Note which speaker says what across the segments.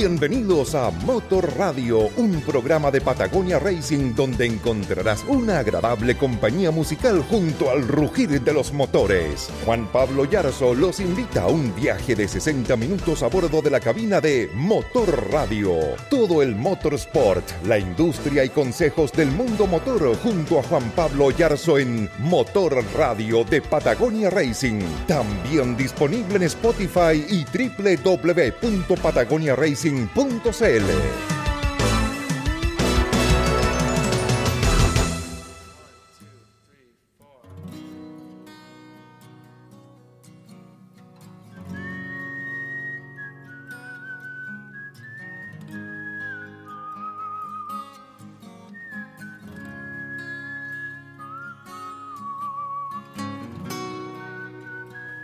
Speaker 1: Bienvenidos a Motor Radio, un programa de Patagonia Racing donde encontrarás una agradable compañía musical junto al rugir de los motores. Juan Pablo Yarzo los invita a un viaje de 60 minutos a bordo de la cabina de Motor Radio. Todo el motorsport, la industria y consejos del mundo motor junto a Juan Pablo Yarzo en Motor Radio de Patagonia Racing. También disponible en Spotify y www.patagoniaracing.cl.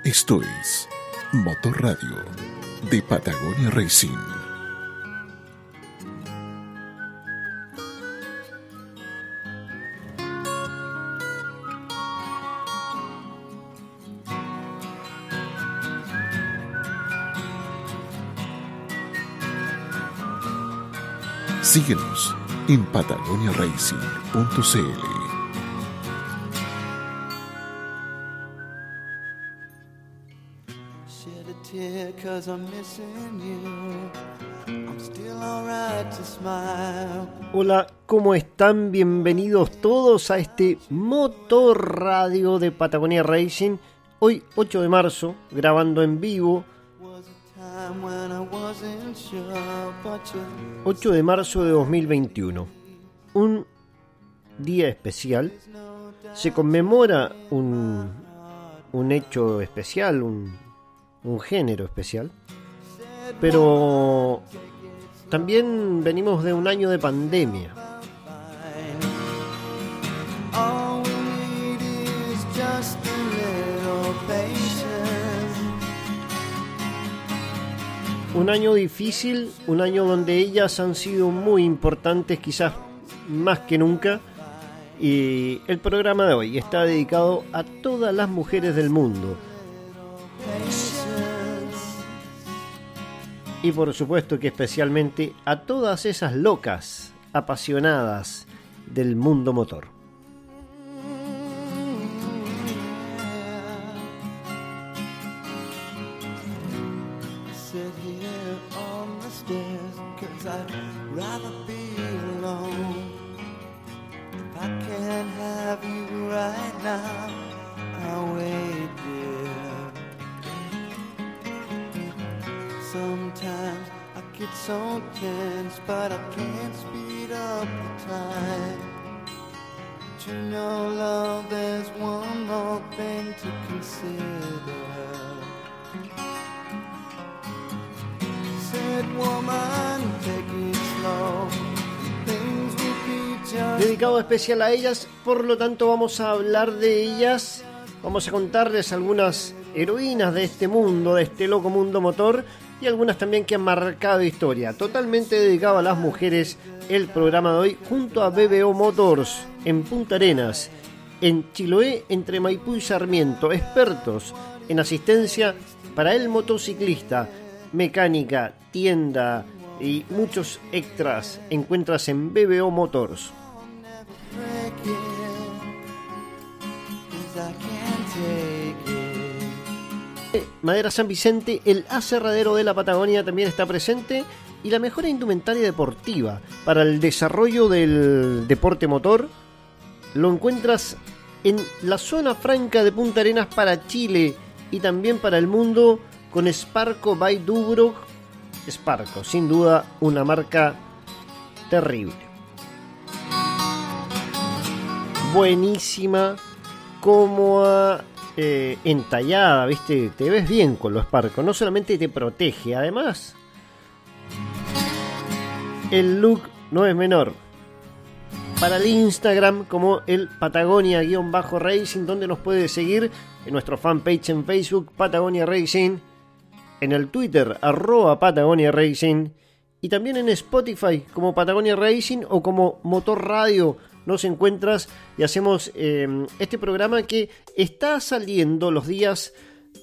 Speaker 2: Esto es Motor Radio de Patagonia Racing. Síguenos en patagoniaracing.cl.
Speaker 3: Shed a tear cause I'm missing you. I'm still alright to smile.
Speaker 4: Hola, ¿cómo están? Bienvenidos todos a este Motor Radio de Patagonia Racing. Hoy 8 de marzo, grabando en vivo. 8 de marzo de 2021. Un día especial. Se conmemora un, un hecho especial, un, un género especial. Pero también venimos de un año de pandemia. Un año difícil, un año donde ellas han sido muy importantes, quizás más que nunca. Y el programa de hoy está dedicado a todas las mujeres del mundo. Y por supuesto que especialmente a todas esas locas, apasionadas del mundo motor.
Speaker 3: But I can't speed up the time. But know, love, there's one more thing to consider. Said woman, take it slow.
Speaker 4: Dedicado especial a ellas, por lo tanto vamos a hablar de ellas, vamos a contarles algunas heroínas de este mundo, de este loco mundo motor, y algunas también que han marcado historia. Totalmente dedicado a las mujeres el programa de hoy, junto a BBO Motors, en Punta Arenas, en Chiloé, entre Maipú y Sarmiento, expertos en asistencia para el motociclista, mecánica, tienda y muchos extras encuentras en BBO Motors. Madera San Vicente, el aserradero de la Patagonia también está presente y la mejor indumentaria deportiva para el desarrollo del deporte motor lo encuentras en la zona franca de Punta Arenas para Chile y también para el mundo con Sparco by Dubrog. Sparco, sin duda una marca terrible. Buenísima, cómoda, eh, entallada, ¿viste? Te ves bien con los Sparco. No solamente te protege, además. El look no es menor. Para el Instagram como el Patagonia-Racing, donde nos puede seguir en nuestro fanpage en Facebook, Patagonia Racing, en el Twitter, arroba Patagonia Racing, y también en Spotify como Patagonia Racing o como Motor Radio nos encuentras y hacemos em, este programa que está saliendo los días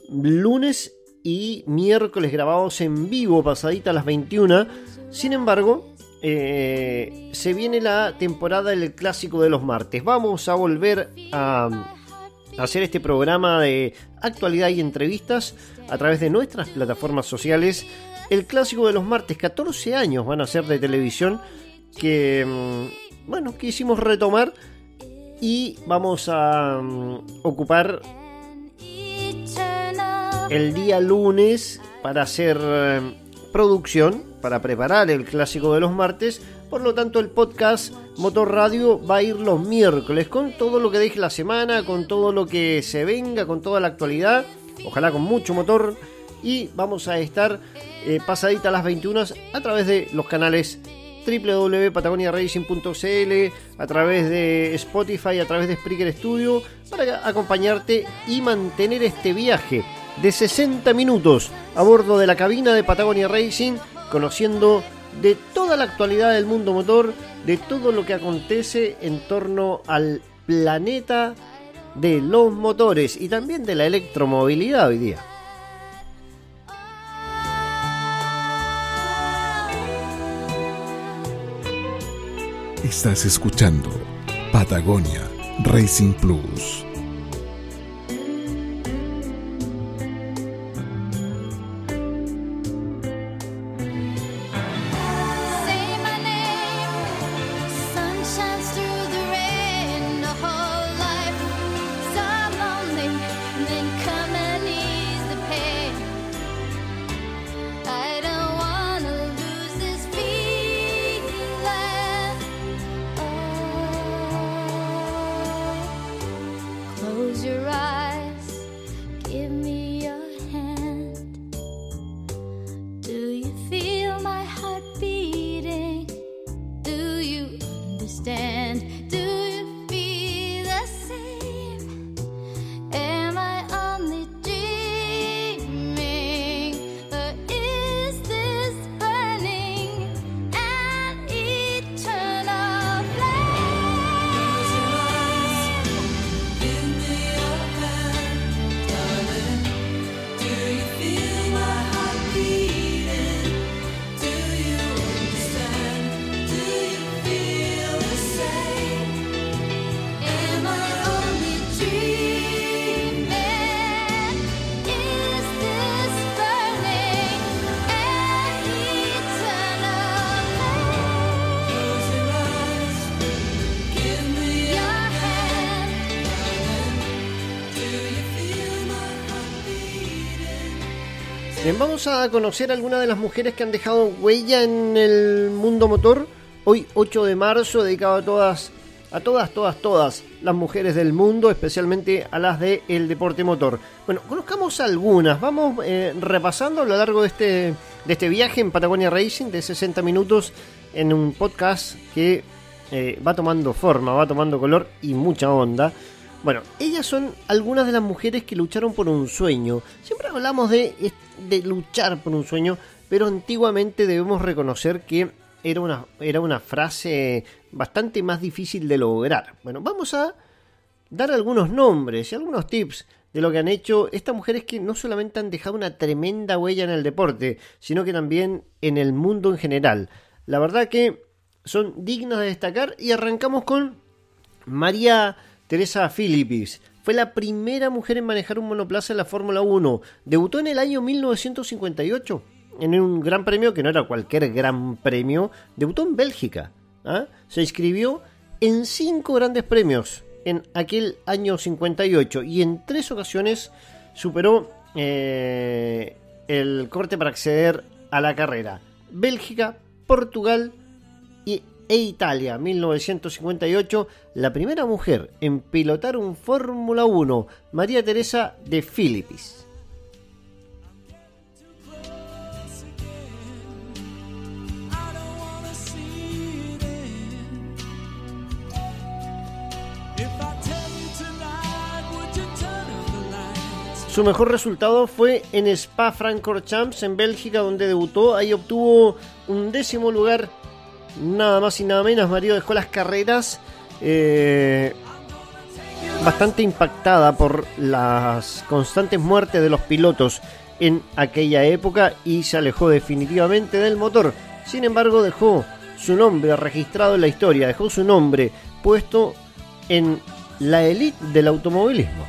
Speaker 4: lunes y miércoles grabados en vivo, pasadita a las 21. Sin embargo, eh, se viene la temporada del clásico de los martes. Vamos a volver a hacer este programa de actualidad y entrevistas a través de nuestras plataformas sociales. El clásico de los martes, 14 años van a ser de televisión que em, bueno, quisimos retomar y vamos a mm, ocupar el día lunes para hacer eh, producción, para preparar el clásico de los martes. Por lo tanto, el podcast Motor Radio va a ir los miércoles con todo lo que deje la semana, con todo lo que se venga, con toda la actualidad. Ojalá con mucho motor. Y vamos a estar eh, pasadita a las 21 a través de los canales www.patagoniaracing.cl, a través de Spotify, a través de Spreaker Studio, para acompañarte y mantener este viaje de 60 minutos a bordo de la cabina de Patagonia Racing, conociendo de toda la actualidad del mundo motor, de todo lo que acontece en torno al planeta de los motores y también de la electromovilidad hoy día.
Speaker 2: Estás escuchando Patagonia Racing Plus.
Speaker 4: Vamos a conocer algunas de las mujeres que han dejado huella en el mundo motor. Hoy 8 de marzo, dedicado a todas, a todas, todas, todas las mujeres del mundo, especialmente a las del el deporte motor. Bueno, conozcamos algunas. Vamos eh, repasando a lo largo de este, de este viaje en Patagonia Racing de 60 minutos en un podcast que eh, va tomando forma, va tomando color y mucha onda. Bueno, ellas son algunas de las mujeres que lucharon por un sueño. Siempre hablamos de, de luchar por un sueño, pero antiguamente debemos reconocer que era una, era una frase bastante más difícil de lograr. Bueno, vamos a dar algunos nombres y algunos tips de lo que han hecho estas mujeres que no solamente han dejado una tremenda huella en el deporte, sino que también en el mundo en general. La verdad que son dignas de destacar y arrancamos con María Teresa Philippis. Fue la primera mujer en manejar un monoplaza en la Fórmula 1. Debutó en el año 1958 en un gran premio que no era cualquier gran premio. Debutó en Bélgica. ¿ah? Se inscribió en cinco grandes premios en aquel año 58 y en tres ocasiones superó eh, el corte para acceder a la carrera. Bélgica, Portugal y e Italia, 1958, la primera mujer en pilotar un Fórmula 1, María Teresa de Philippis. Su mejor resultado fue en Spa Francorchamps en Bélgica, donde debutó. Ahí obtuvo un décimo lugar, nada más y nada menos. Mario dejó las carreras eh, bastante impactada por las constantes muertes de los pilotos en aquella época y se alejó definitivamente del motor. Sin embargo, dejó su nombre registrado en la historia, dejó su nombre puesto en la élite del automovilismo.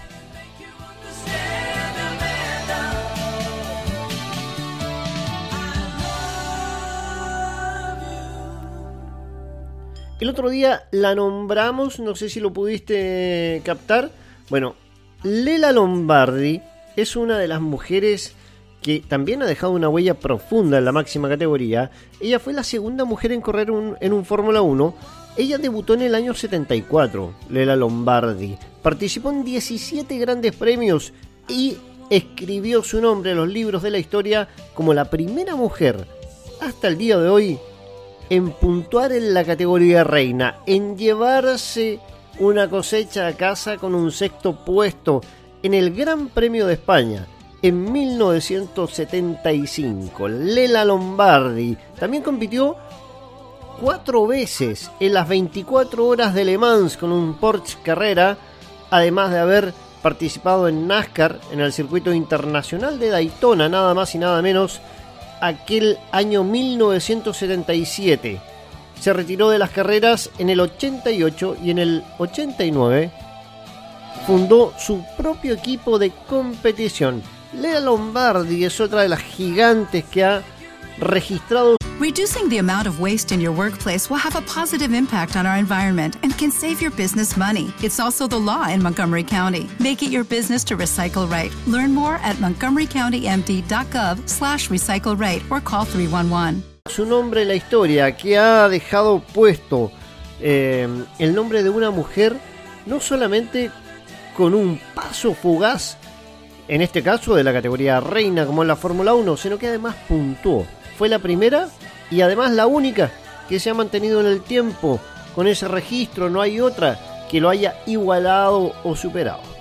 Speaker 4: El otro día la nombramos, no sé si lo pudiste captar. Bueno, Lela Lombardi es una de las mujeres que también ha dejado una huella profunda en la máxima categoría. Ella fue la segunda mujer en correr en un Fórmula 1. Ella debutó en el año 74, Lela Lombardi. Participó en 17 grandes premios y escribió su nombre en los libros de la historia como la primera mujer hasta el día de hoy en puntuar en la categoría reina, en llevarse una cosecha a casa con un sexto puesto en el Gran Premio de España en 1975. Lela Lombardi también compitió cuatro veces en las 24 horas de Le Mans con un Porsche Carrera, además de haber participado en NASCAR en el circuito internacional de Daytona, nada más y nada menos aquel año 1977. Se retiró de las carreras en el 88 y en el 89 fundó su propio equipo de competición. Lea Lombardi es otra de las gigantes que ha registrado
Speaker 5: Reducing the amount of waste in your workplace will have a positive impact on our environment and can save your business money. It's also the law in Montgomery County. Make it your business to recycle right. Learn more at montgomerycountymd.gov slash recycle right or call 311.
Speaker 4: Su nombre en la historia que ha dejado puesto eh, el nombre de una mujer no solamente con un paso fugaz, en este caso de la categoría reina como en la Fórmula 1, sino que además puntuó. Fue la primera y además la única que se ha mantenido en el tiempo con ese registro, no hay otra que lo haya igualado o superado.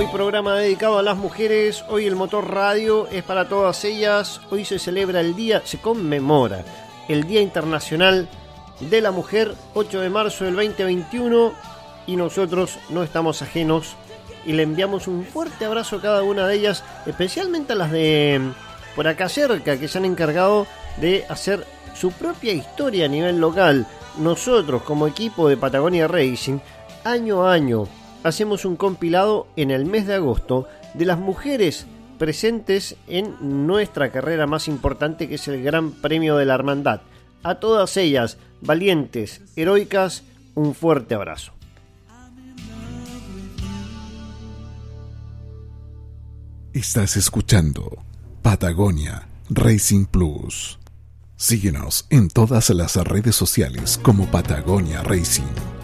Speaker 4: Hoy programa dedicado a las mujeres, hoy el motor radio es para todas ellas, hoy se celebra el día, se conmemora el Día Internacional de la Mujer, 8 de marzo del 2021, y nosotros no estamos ajenos y le enviamos un fuerte abrazo a cada una de ellas, especialmente a las de por acá cerca que se han encargado de hacer su propia historia a nivel local. Nosotros como equipo de Patagonia Racing, año a año, hacemos un compilado en el mes de agosto de las mujeres presentes en nuestra carrera más importante que es el Gran Premio de la Hermandad. A todas ellas, valientes, heroicas, un fuerte abrazo.
Speaker 2: Estás escuchando Patagonia Racing Plus. Síguenos en todas las redes sociales como Patagonia Racing.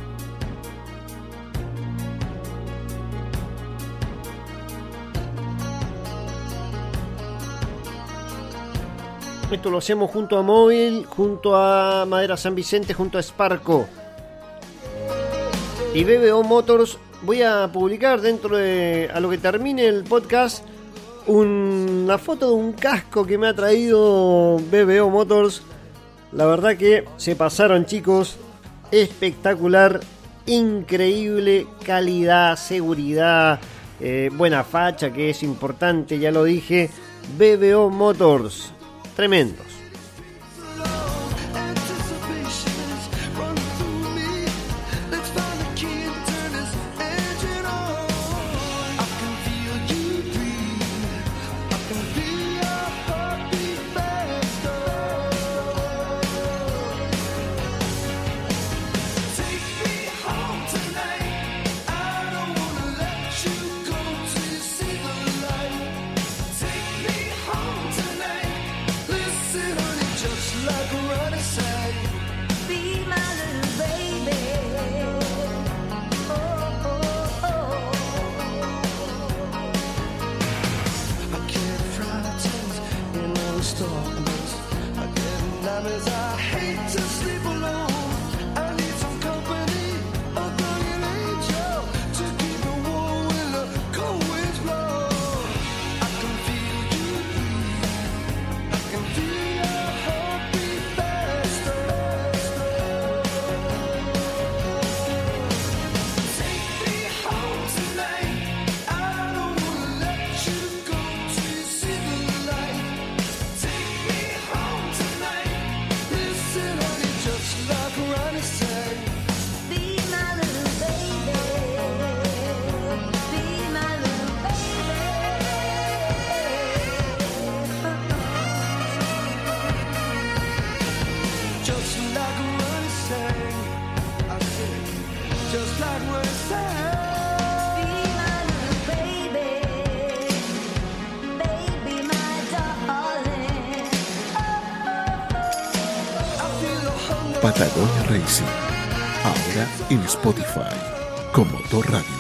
Speaker 4: Esto lo hacemos junto a Móvil, junto a Madera San Vicente, junto a Sparco. Y BBO Motors, voy a publicar dentro de a lo que termine el podcast una foto de un casco que me ha traído BBO Motors. La verdad que se pasaron chicos, espectacular, increíble calidad, seguridad, eh, buena facha que es importante, ya lo dije. BBO Motors tremendos.
Speaker 3: Patagonia Racing. Ahora en Spotify. Como Motor Radio.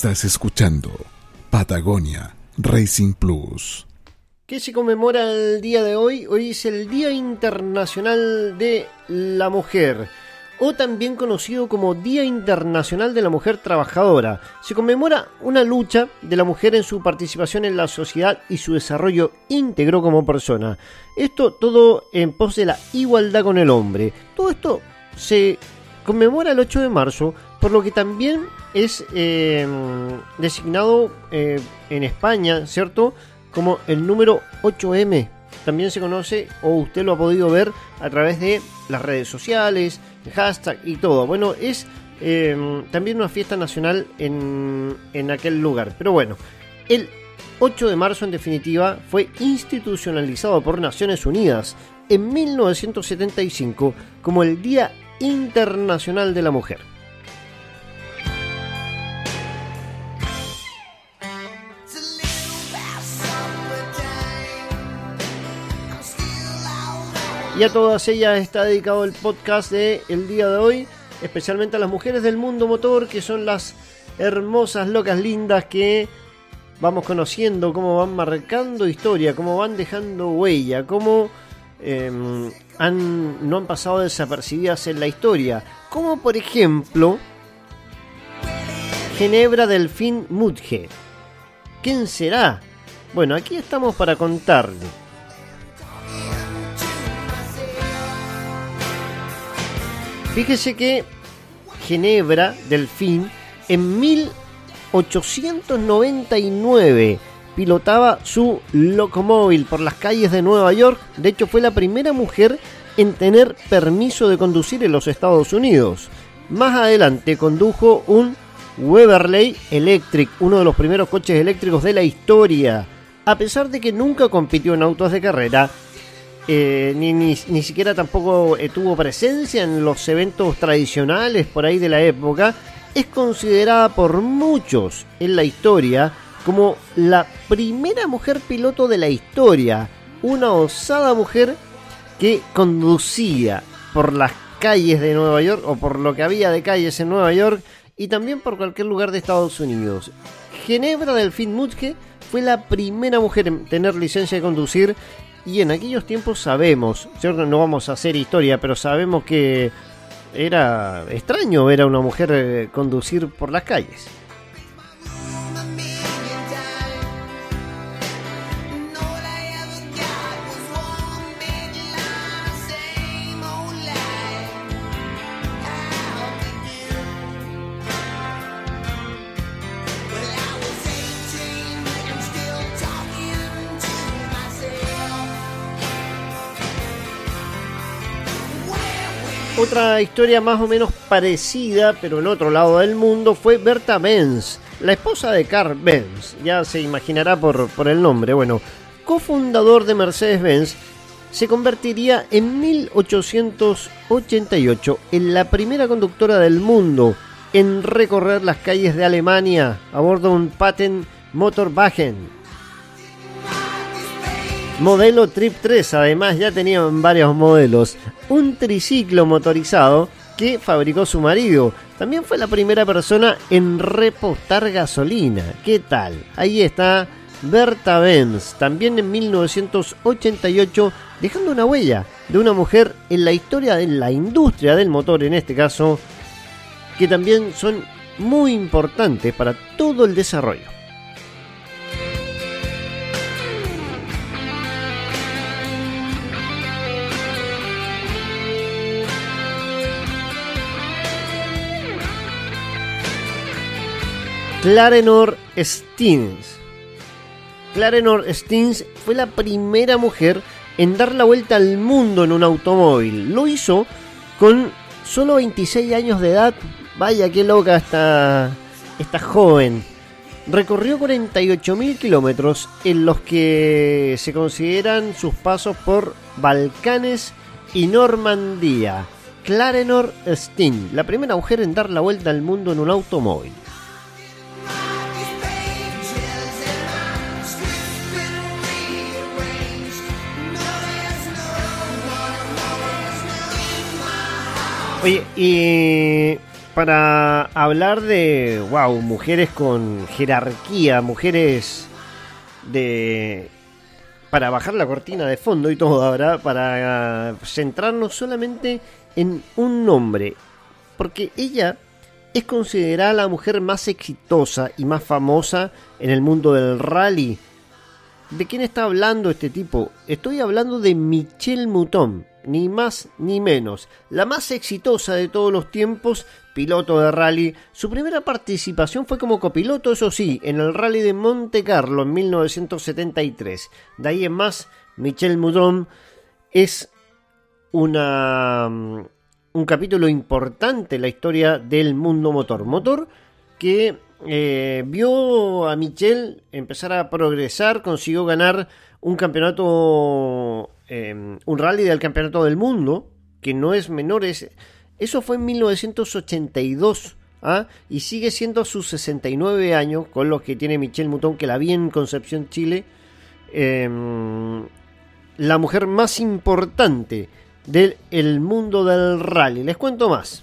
Speaker 3: Estás escuchando Patagonia Racing Plus.
Speaker 4: ¿Qué se conmemora el día de hoy? Hoy es el Día Internacional de la Mujer, o también conocido como Día Internacional de la Mujer Trabajadora. Se conmemora una lucha de la mujer en su participación en la sociedad y su desarrollo íntegro como persona. Esto todo en pos de la igualdad con el hombre. Todo esto se conmemora el 8 de marzo, por lo que también es eh, designado eh, en España, ¿cierto? Como el número 8M. También se conoce, o usted lo ha podido ver a través de las redes sociales, hashtag y todo. Bueno, es eh, también una fiesta nacional en, en aquel lugar. Pero bueno, el 8 de marzo en definitiva fue institucionalizado por Naciones Unidas en 1975 como el Día Internacional de la Mujer. Y a todas ellas está dedicado el podcast de el día de hoy, especialmente a las mujeres del mundo motor, que son las hermosas, locas, lindas que vamos conociendo, cómo van marcando historia, cómo van dejando huella, cómo em, han, no han pasado desapercibidas en la historia. Como por ejemplo Ginebra Delfín Mudge. ¿Quién será? Bueno, aquí estamos para contarle. Fíjese que Ginebra, Delfín, en 1899 pilotaba su locomóvil por las calles de Nueva York. De hecho, fue la primera mujer en tener permiso de conducir en los Estados Unidos. Más adelante condujo un Weberley Electric, uno de los primeros coches eléctricos de la historia. A pesar de que nunca compitió en autos de carrera, eh, ni, ni, siquiera tampoco eh, tuvo presencia en los eventos tradicionales por ahí de la época, es considerada por muchos en la historia como la primera mujer piloto de la historia, una osada mujer que conducía por las calles de Nueva York o por lo que había de calles en Nueva York y también por cualquier lugar de Estados Unidos. Ginebra Delfín Mutke fue la primera mujer en tener licencia de conducir y en aquellos tiempos sabemos, ¿cierto? no vamos a hacer historia, pero sabemos que era extraño ver a una mujer eh, conducir por las calles. Historia más o menos parecida, pero en otro lado del mundo, fue Berta Benz, la esposa de Carl Benz. Ya se imaginará por, por el nombre. Bueno, cofundador de Mercedes-Benz, se convertiría en 1888 en la primera conductora del mundo en recorrer las calles de Alemania a bordo de un Patent Motorwagen. Modelo Trip 3, además ya tenían varios modelos. Un triciclo motorizado que fabricó su marido. También fue la primera persona en repostar gasolina. ¿Qué tal? Ahí está Berta Benz, también en 1988, dejando una huella de una mujer en la historia de la industria del motor, en este caso, que también son muy importantes para todo el desarrollo. Clarenor Steens. Clarenor Steens fue la primera mujer en dar la vuelta al mundo en un automóvil. Lo hizo con solo 26 años de edad. Vaya, qué loca esta, esta joven. Recorrió 48.000 kilómetros en los que se consideran sus pasos por Balcanes y Normandía. Clarenor Steen, la primera mujer en dar la vuelta al mundo en un automóvil. Oye, y para hablar de, wow, mujeres con jerarquía, mujeres de... Para bajar la cortina de fondo y todo ahora, para centrarnos solamente en un nombre, porque ella es considerada la mujer más exitosa y más famosa en el mundo del rally. ¿De quién está hablando este tipo? Estoy hablando de Michelle Mouton ni más ni menos, la más exitosa de todos los tiempos, piloto de rally. Su primera participación fue como copiloto, eso sí, en el rally de Monte Carlo en 1973. De ahí en más, Michel Moudon es una, mm, un capítulo importante en la historia del mundo motor. Motor que eh, vio a Michel empezar a progresar, consiguió ganar un campeonato Em, un rally del campeonato del mundo, que no es menor, eso fue en 1982. ¿ah? Y sigue siendo sus 69 años, con los que tiene Michelle Mouton, que la vi en Concepción, Chile. Em, la mujer más importante del mundo del rally. Les cuento más.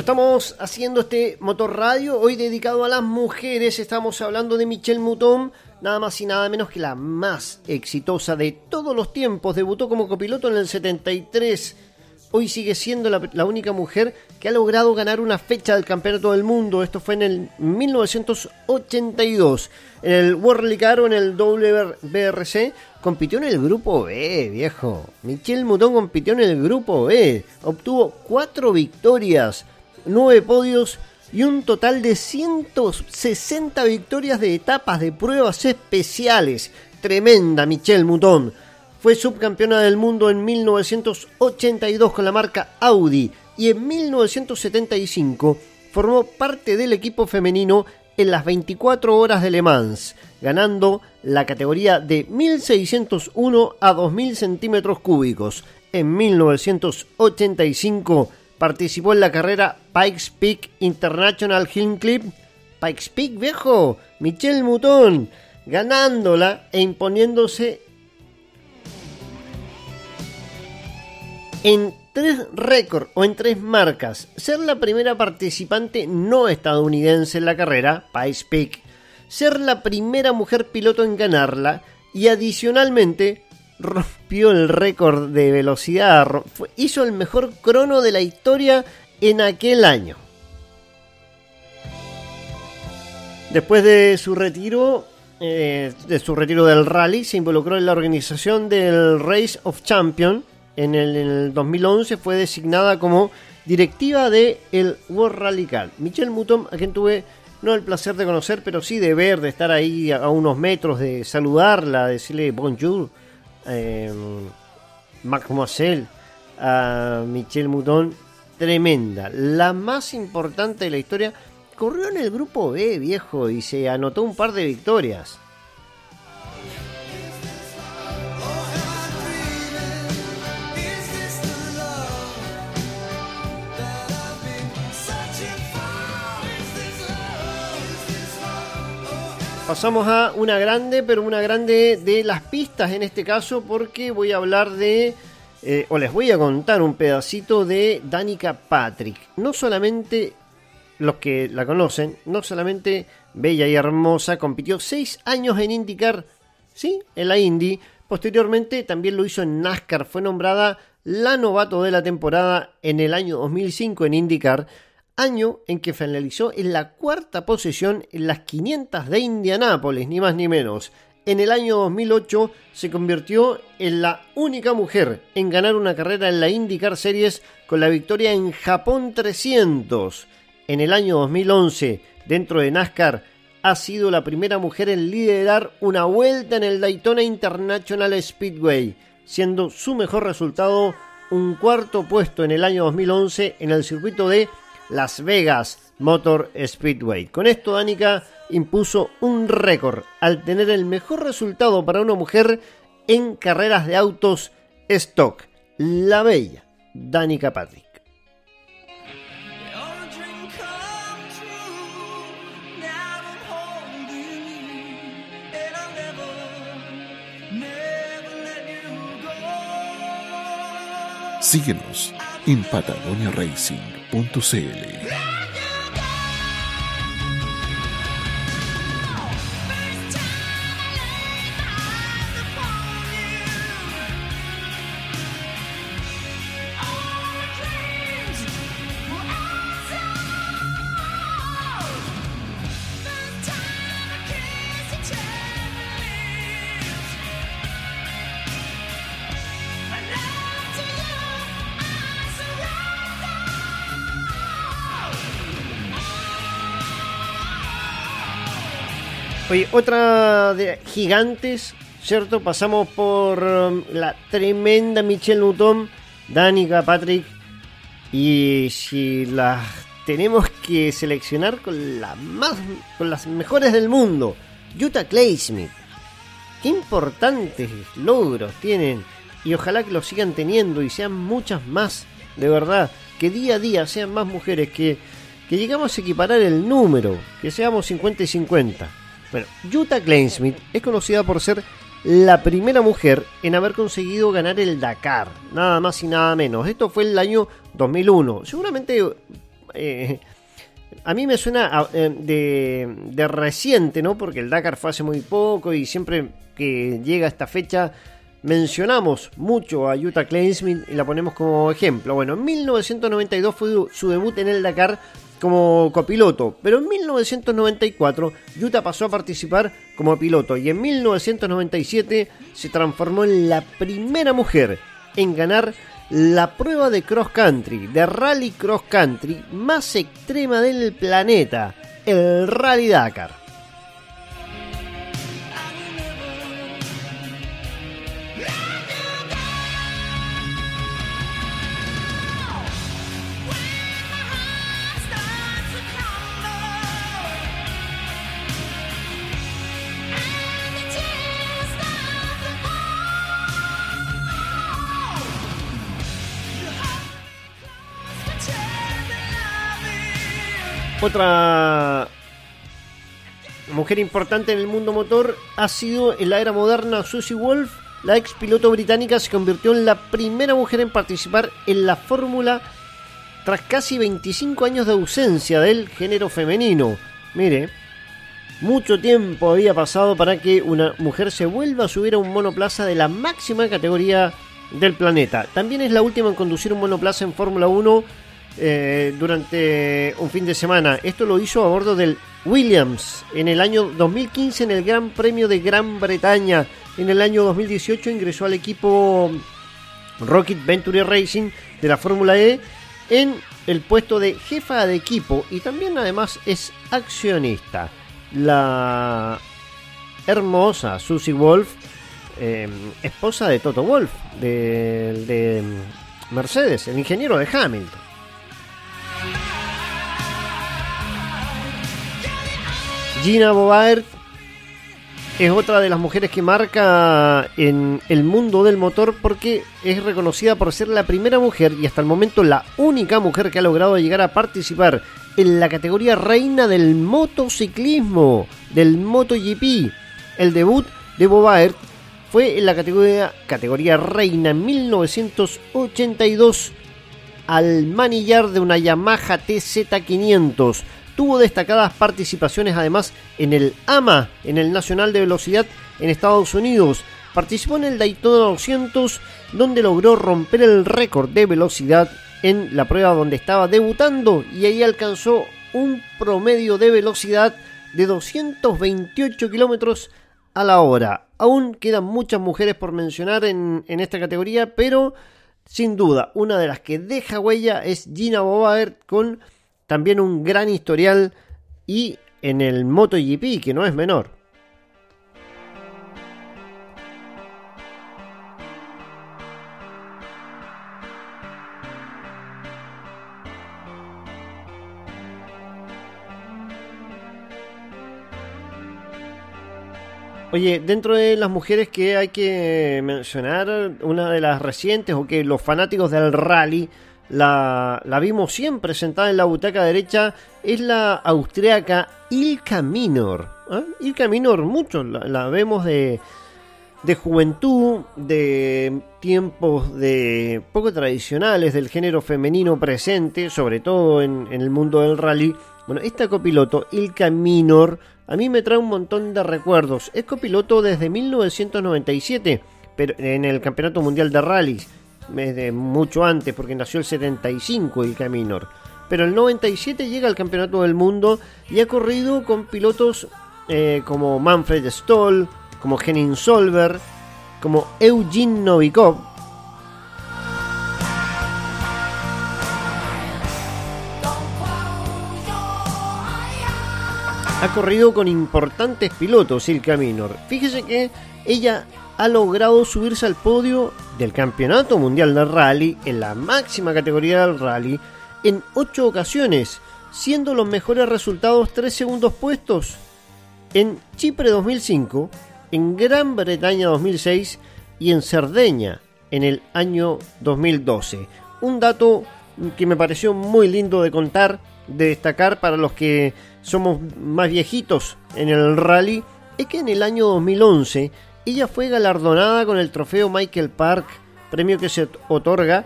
Speaker 4: Estamos haciendo este motor radio hoy dedicado a las mujeres. Estamos hablando de Michelle Mouton, nada más y nada menos que la más exitosa de todos los tiempos. Debutó como copiloto en el 73. Hoy sigue siendo la, única mujer que ha logrado ganar una fecha del Campeonato del Mundo. Esto fue en el 1982. En el World Car o en el WRC compitió en el grupo B, viejo. Michelle Mouton compitió en el grupo B. Obtuvo cuatro victorias, nueve podios y un total de 160 victorias de etapas de pruebas especiales. Tremenda Michelle Mouton. Fue subcampeona del mundo en 1982 con la marca Audi y en 1975 formó parte del equipo femenino en las 24 horas de Le Mans, ganando la categoría de 1601 a 2000 centímetros cúbicos. En 1985 participó en la carrera Pikes Peak International Hill Clip. Pikes Peak, viejo, Michelle Mouton, ganándola e imponiéndose en tres récords o en tres marcas. Ser la primera participante no estadounidense en la carrera, Pikes Peak. Ser la primera mujer piloto en ganarla y adicionalmente rompió el récord de velocidad. Hizo el mejor crono de la historia en aquel año. Después de su retiro, eh, de su retiro del rally, se involucró en la organización del Race of Champions. En el, en el 2011 fue designada como directiva de el World Rally Car. Michelle Mouton, a quien tuve no el placer de conocer, pero sí de ver, de estar ahí a unos metros, de saludarla, decirle bonjour, eh, mademoiselle, a Michelle Mouton, tremenda, la más importante de la historia. Corrió en el grupo B, viejo, y se anotó un par de victorias. Pasamos a una grande, pero una grande de las pistas en este caso, porque voy a hablar de, eh, o les voy a contar un pedacito de Danica Patrick. No solamente los que la conocen, no solamente bella y hermosa, compitió seis años en IndyCar, ¿sí? En la Indy. Posteriormente también lo hizo en NASCAR. Fue nombrada la novato de la temporada en el año 2005 en IndyCar año en que finalizó en la cuarta posición en las 500 de Indianápolis, ni más ni menos. En el año 2008 se convirtió en la única mujer en ganar una carrera en la IndyCar Series con la victoria en Japón 300. En el año 2011, dentro de NASCAR, ha sido la primera mujer en liderar una vuelta en el Daytona International Speedway, siendo su mejor resultado un cuarto puesto en el año 2011 en el circuito de las Vegas Motor Speedway. Con esto, Danica impuso un récord al tener el mejor resultado para una mujer en carreras de autos stock. La bella Danica Patrick.
Speaker 2: Síguenos en patagoniaracing.cl.
Speaker 4: Otra de gigantes, ¿cierto? Pasamos por um, la tremenda Michelle Newton, Danica Patrick. Y si las tenemos que seleccionar con, la más, con las mejores del mundo, Utah Claysmith. Qué importantes logros tienen. Y ojalá que los sigan teniendo y sean muchas más, de verdad. Que día a día sean más mujeres, que, que llegamos a equiparar el número, que seamos 50 y 50. Bueno, Jutta Kleinsmith es conocida por ser la primera mujer en haber conseguido ganar el Dakar, nada más y nada menos. Esto fue el año 2001. Seguramente eh, a mí me suena eh, de, de reciente, ¿no? Porque el Dakar fue hace muy poco y siempre que llega esta fecha mencionamos mucho a Utah Kleinsmith y la ponemos como ejemplo. Bueno, en 1992 fue su debut en el Dakar como copiloto, pero en 1994 Utah pasó a participar como piloto y en 1997 se transformó en la primera mujer en ganar la prueba de cross country, de rally cross country más extrema del planeta, el Rally Dakar. Otra mujer importante en el mundo motor ha sido en la era moderna Susie Wolf. La ex piloto británica se convirtió en la primera mujer en participar en la Fórmula tras casi 25 años de ausencia del género femenino. Mire, mucho tiempo había pasado para que una mujer se vuelva a subir a un monoplaza de la máxima categoría del planeta. También es la última en conducir un monoplaza en Fórmula 1 eh, durante un fin de semana. Esto lo hizo a bordo del Williams en el año 2015 en el Gran Premio de Gran Bretaña. En el año 2018 ingresó al equipo Rocket Venturi Racing de la Fórmula E en el puesto de jefa de equipo y también además es accionista. La hermosa Susie Wolf, eh, esposa de Toto Wolf, de, de Mercedes, el ingeniero de Hamilton. Gina Bobaert es otra de las mujeres que marca en el mundo del motor porque es reconocida por ser la primera mujer y hasta el momento la única mujer que ha logrado llegar a participar en la categoría reina del motociclismo, del MotoGP. El debut de Bobaert fue en la categoría, categoría reina en 1982 al manillar de una Yamaha TZ500. Tuvo destacadas participaciones además en el AMA, en el Nacional de Velocidad en Estados Unidos. Participó en el Daytona 200, donde logró romper el récord de velocidad en la prueba donde estaba debutando y ahí alcanzó un promedio de velocidad de 228 kilómetros a la hora. Aún quedan muchas mujeres por mencionar en, esta categoría, pero sin duda, una de las que deja huella es Gina Bobaert con también un gran historial y en el MotoGP, que no es menor. Oye, dentro de las mujeres que hay que mencionar, una de las recientes o que los fanáticos del rally la, la vimos siempre sentada en la butaca derecha, es la austriaca Ilka Minor. ¿eh? Ilka Minor, mucho, la, vemos de, de juventud, de tiempos de poco tradicionales del género femenino presente, sobre todo en, el mundo del rally. Bueno, esta copiloto, Ilka Minor, a mí me trae un montón de recuerdos. Es copiloto desde 1997, pero en el Campeonato Mundial de Rally, desde mucho antes, porque nació el 75 Ilka Minor. Pero el 97 llega al Campeonato del Mundo y ha corrido con pilotos eh, como Manfred Stoll, como Henning Solver, como Eugene Novikov. Ha corrido con importantes pilotos Ilka Minor. Fíjese que ella ha logrado subirse al podio del Campeonato Mundial de Rally en la máxima categoría del rally en 8 ocasiones, siendo los mejores resultados 3 segundos puestos en Chipre 2005, en Gran Bretaña 2006 y en Cerdeña en el año 2012. Un dato que me pareció muy lindo de contar, de destacar para los que somos más viejitos en el rally, es que en el año 2011 ella fue galardonada con el trofeo Michael Park, premio que se otorga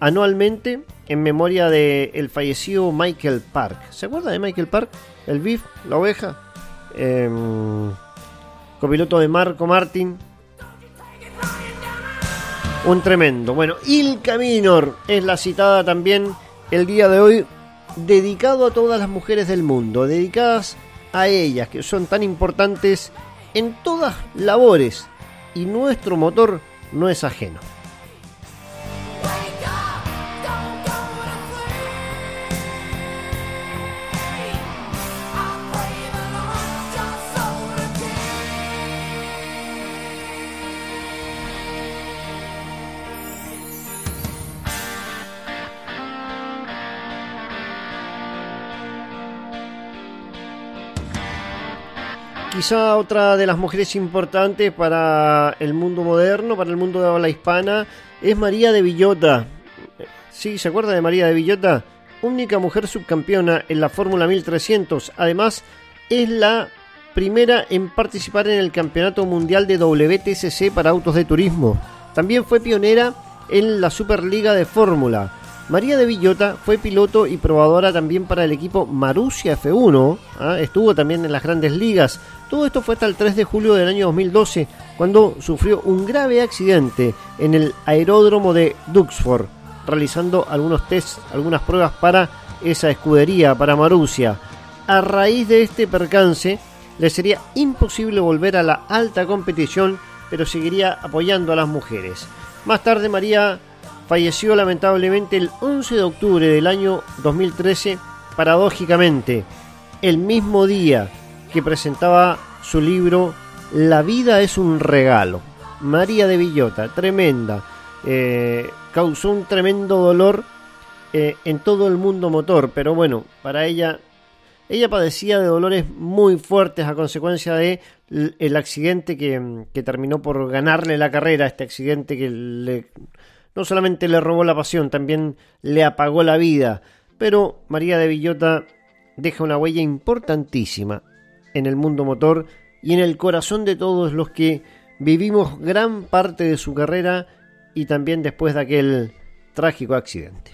Speaker 4: anualmente en memoria del el fallecido Michael Park. ¿Se acuerda de Michael Park? El Beef, la oveja. Em, copiloto de Marco Martin. Un tremendo. Bueno, Ilka Minor es la citada también el día de hoy, dedicado a todas las mujeres del mundo, dedicadas a ellas, que son tan importantes en todas labores, y nuestro motor no es ajeno. Otra de las mujeres importantes para el mundo moderno, para el mundo de habla hispana, es María de Villota. ¿Sí? ¿Se acuerda de María de Villota? Única mujer subcampeona en la Fórmula 1300. Además, es la primera en participar en el Campeonato Mundial de WTCC para autos de turismo. También fue pionera en la Superliga de Fórmula. María de Villota fue piloto y probadora también para el equipo Marussia F1. ¿ah? Estuvo también en las grandes ligas. Todo esto fue hasta el 3 de julio del año 2012, cuando sufrió un grave accidente en el aeródromo de Duxford, realizando algunos tests, algunas pruebas para esa escudería, para Marussia. A raíz de este percance, le sería imposible volver a la alta competición, pero seguiría apoyando a las mujeres. Más tarde, María falleció lamentablemente el 11 de octubre del año 2013, paradójicamente, el mismo día que presentaba su libro La vida es un regalo. María de Villota, tremenda, eh, causó un tremendo dolor eh, en todo el mundo motor, pero bueno, para ella, ella padecía de dolores muy fuertes a consecuencia de el accidente que, que terminó por ganarle la carrera, este accidente que le no solamente le robó la pasión, también le apagó la vida. Pero María de Villota deja una huella importantísima en el mundo motor y en el corazón de todos los que vivimos gran parte de su carrera y también después de aquel trágico accidente.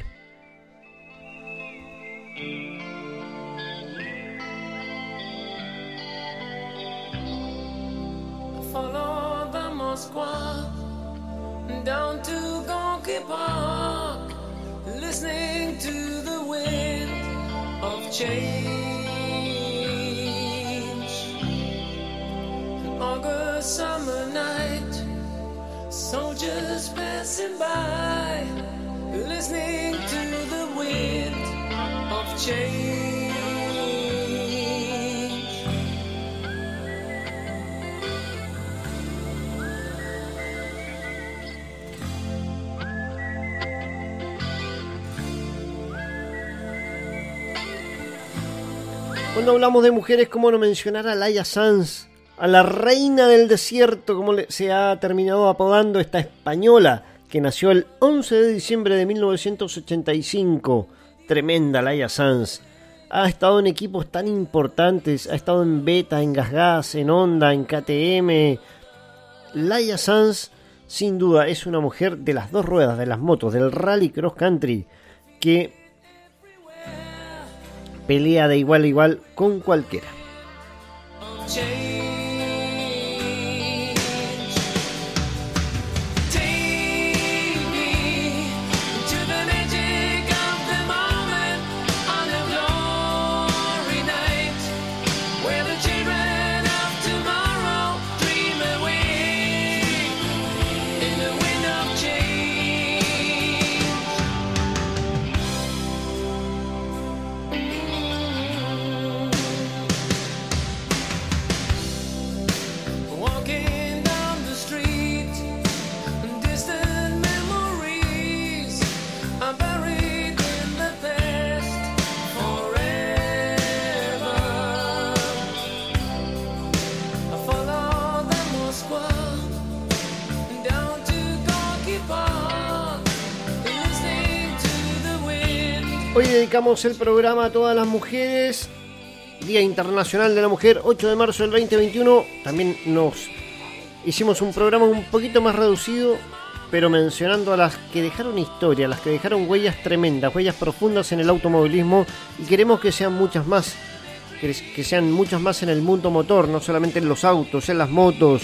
Speaker 4: down to Park, listening to the wind of. August summer night, soldiers passing by, listening to the wind of change. Cuando hablamos de mujeres, ¿cómo no mencionar a Laia Sanz? A la reina del desierto, como se ha terminado apodando esta española, que nació el 11 de diciembre de 1985. Tremenda Laia Sanz. Ha estado en equipos tan importantes, ha estado en Beta, en Gas en Honda, en KTM. Laia Sanz, sin duda, es una mujer de las dos ruedas, de las motos, del rally cross country, que pelea de igual a igual con cualquiera. Dedicamos el programa a todas las mujeres. Día Internacional de la Mujer, 8 de marzo del 2021. También nos hicimos un programa un poquito más reducido pero mencionando a las que dejaron historia, las que dejaron huellas tremendas, huellas profundas en el automovilismo y queremos que sean muchas más, que, sean muchas más en el mundo motor, no solamente en los autos, en las motos,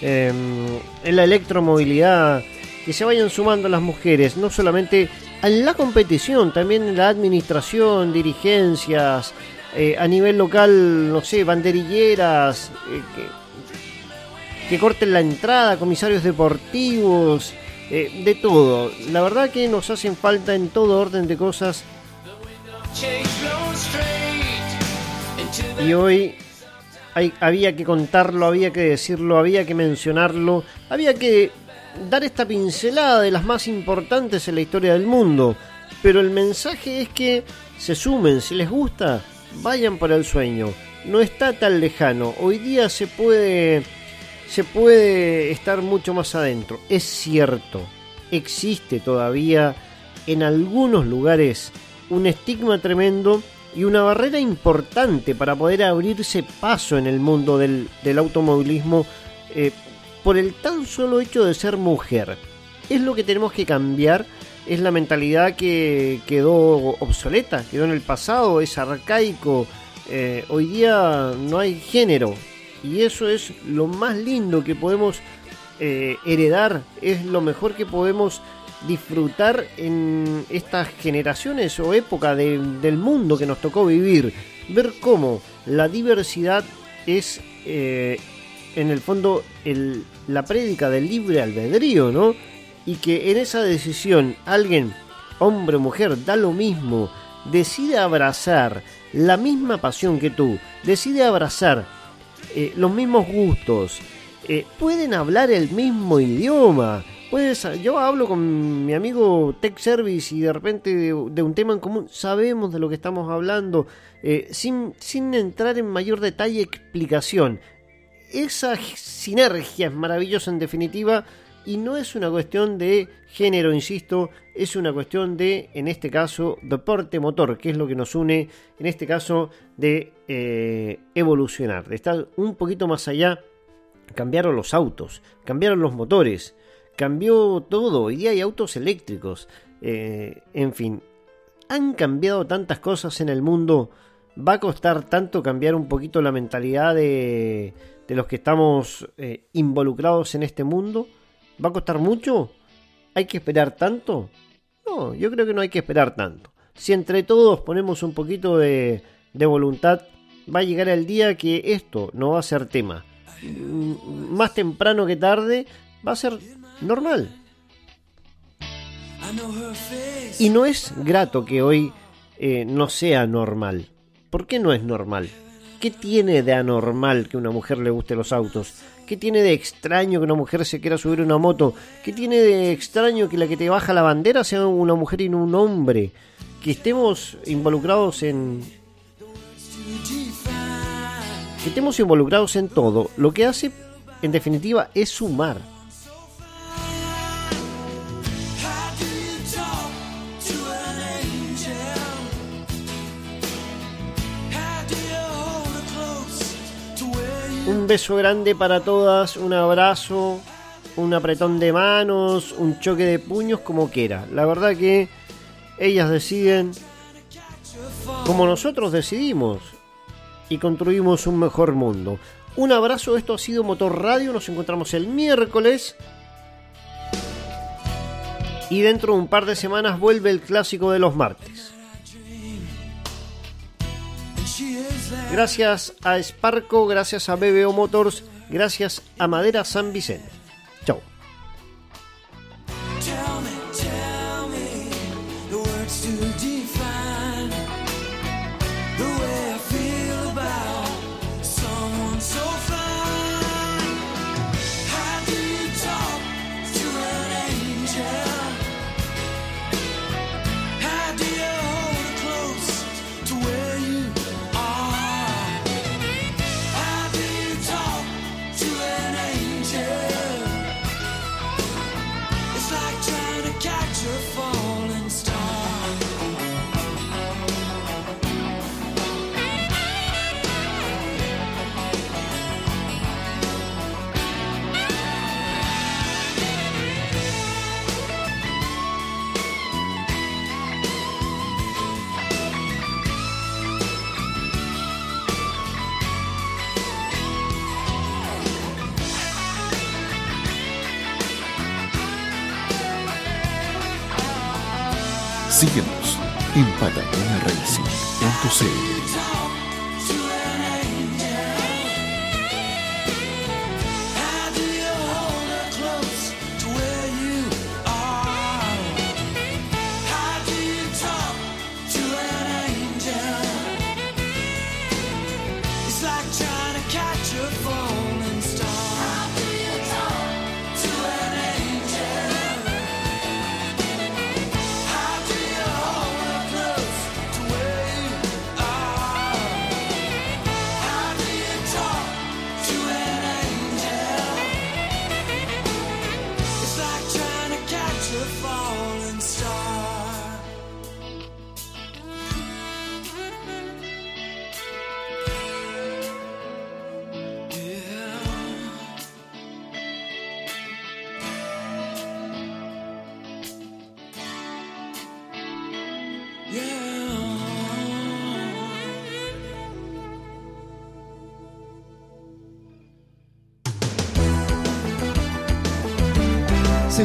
Speaker 4: em, en la electromovilidad, que se vayan sumando las mujeres, no solamente en la competición, también en la administración, dirigencias, eh, a nivel local, no sé, banderilleras, eh, que, que, corten la entrada, comisarios deportivos, eh, de todo. La verdad que nos hacen falta en todo orden de cosas. Y hoy hay, había que contarlo, había que decirlo, había que mencionarlo, había que dar esta pincelada de las más importantes en la historia del mundo. Pero el mensaje es que se sumen, si les gusta, vayan para el sueño. No está tan lejano. Hoy día se puede se puede estar mucho más adentro. Es cierto, existe todavía en algunos lugares un estigma tremendo y una barrera importante para poder abrirse paso en el mundo del, automovilismo eh, por el tan solo hecho de ser mujer. Es lo que tenemos que cambiar, es la mentalidad que quedó obsoleta, quedó en el pasado, es arcaico. Eh, hoy día no hay género y eso es lo más lindo que podemos eh, heredar, es lo mejor que podemos disfrutar en estas generaciones o época del mundo que nos tocó vivir. Ver cómo la diversidad es eh, en el fondo el, la prédica del libre albedrío, ¿no? Y que en esa decisión alguien, hombre o mujer, da lo mismo, decide abrazar la misma pasión que tú, decide abrazar eh, los mismos gustos, eh, pueden hablar el mismo idioma. Puedes, yo hablo con mi amigo Tech Service y de repente de, un tema en común sabemos de lo que estamos hablando eh, sin, sin entrar en mayor detalle explicación esa sinergia es maravillosa en definitiva y no es una cuestión de género, insisto, es una cuestión de, en este caso, deporte motor, que es lo que nos une, en este caso, de eh, evolucionar, de estar un poquito más allá. Cambiaron los autos, cambiaron los motores, cambió todo, hoy día hay autos eléctricos, eh, en fin, han cambiado tantas cosas en el mundo, va a costar tanto cambiar un poquito la mentalidad de de los que estamos eh, involucrados en este mundo? ¿Va a costar mucho? ¿Hay que esperar tanto? No, yo creo que no hay que esperar tanto. Si entre todos ponemos un poquito de, voluntad, va a llegar el día que esto no va a ser tema. Mm, más temprano que tarde va a ser normal. Y no es grato que hoy eh, no sea normal. ¿Por qué no es normal? ¿Qué tiene de anormal que una mujer le guste los autos? ¿Qué tiene de extraño que una mujer se quiera subir una moto? ¿Qué tiene de extraño que la que te baja la bandera sea una mujer y no un hombre? Que estemos involucrados en... Que estemos involucrados en todo. Lo que hace, en definitiva, es sumar. Beso grande para todas, un abrazo, un apretón de manos, un choque de puños, como quiera. La verdad que ellas deciden como nosotros decidimos y construimos un mejor mundo. Un abrazo, esto ha sido Motor Radio, nos encontramos el miércoles. Y dentro de un par de semanas vuelve el clásico de los martes. Gracias a Sparco, gracias a BBO Motors, gracias a Madera San Vicente.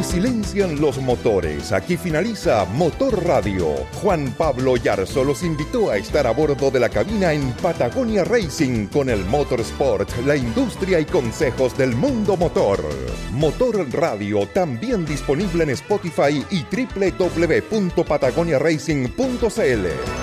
Speaker 1: Silencian los motores. Aquí finaliza Motor Radio. Juan Pablo Yarzo los invitó a estar a bordo de la cabina en Patagonia Racing con el Motorsport, la industria y consejos del mundo motor. Motor Radio también disponible en Spotify y www.patagoniaracing.cl.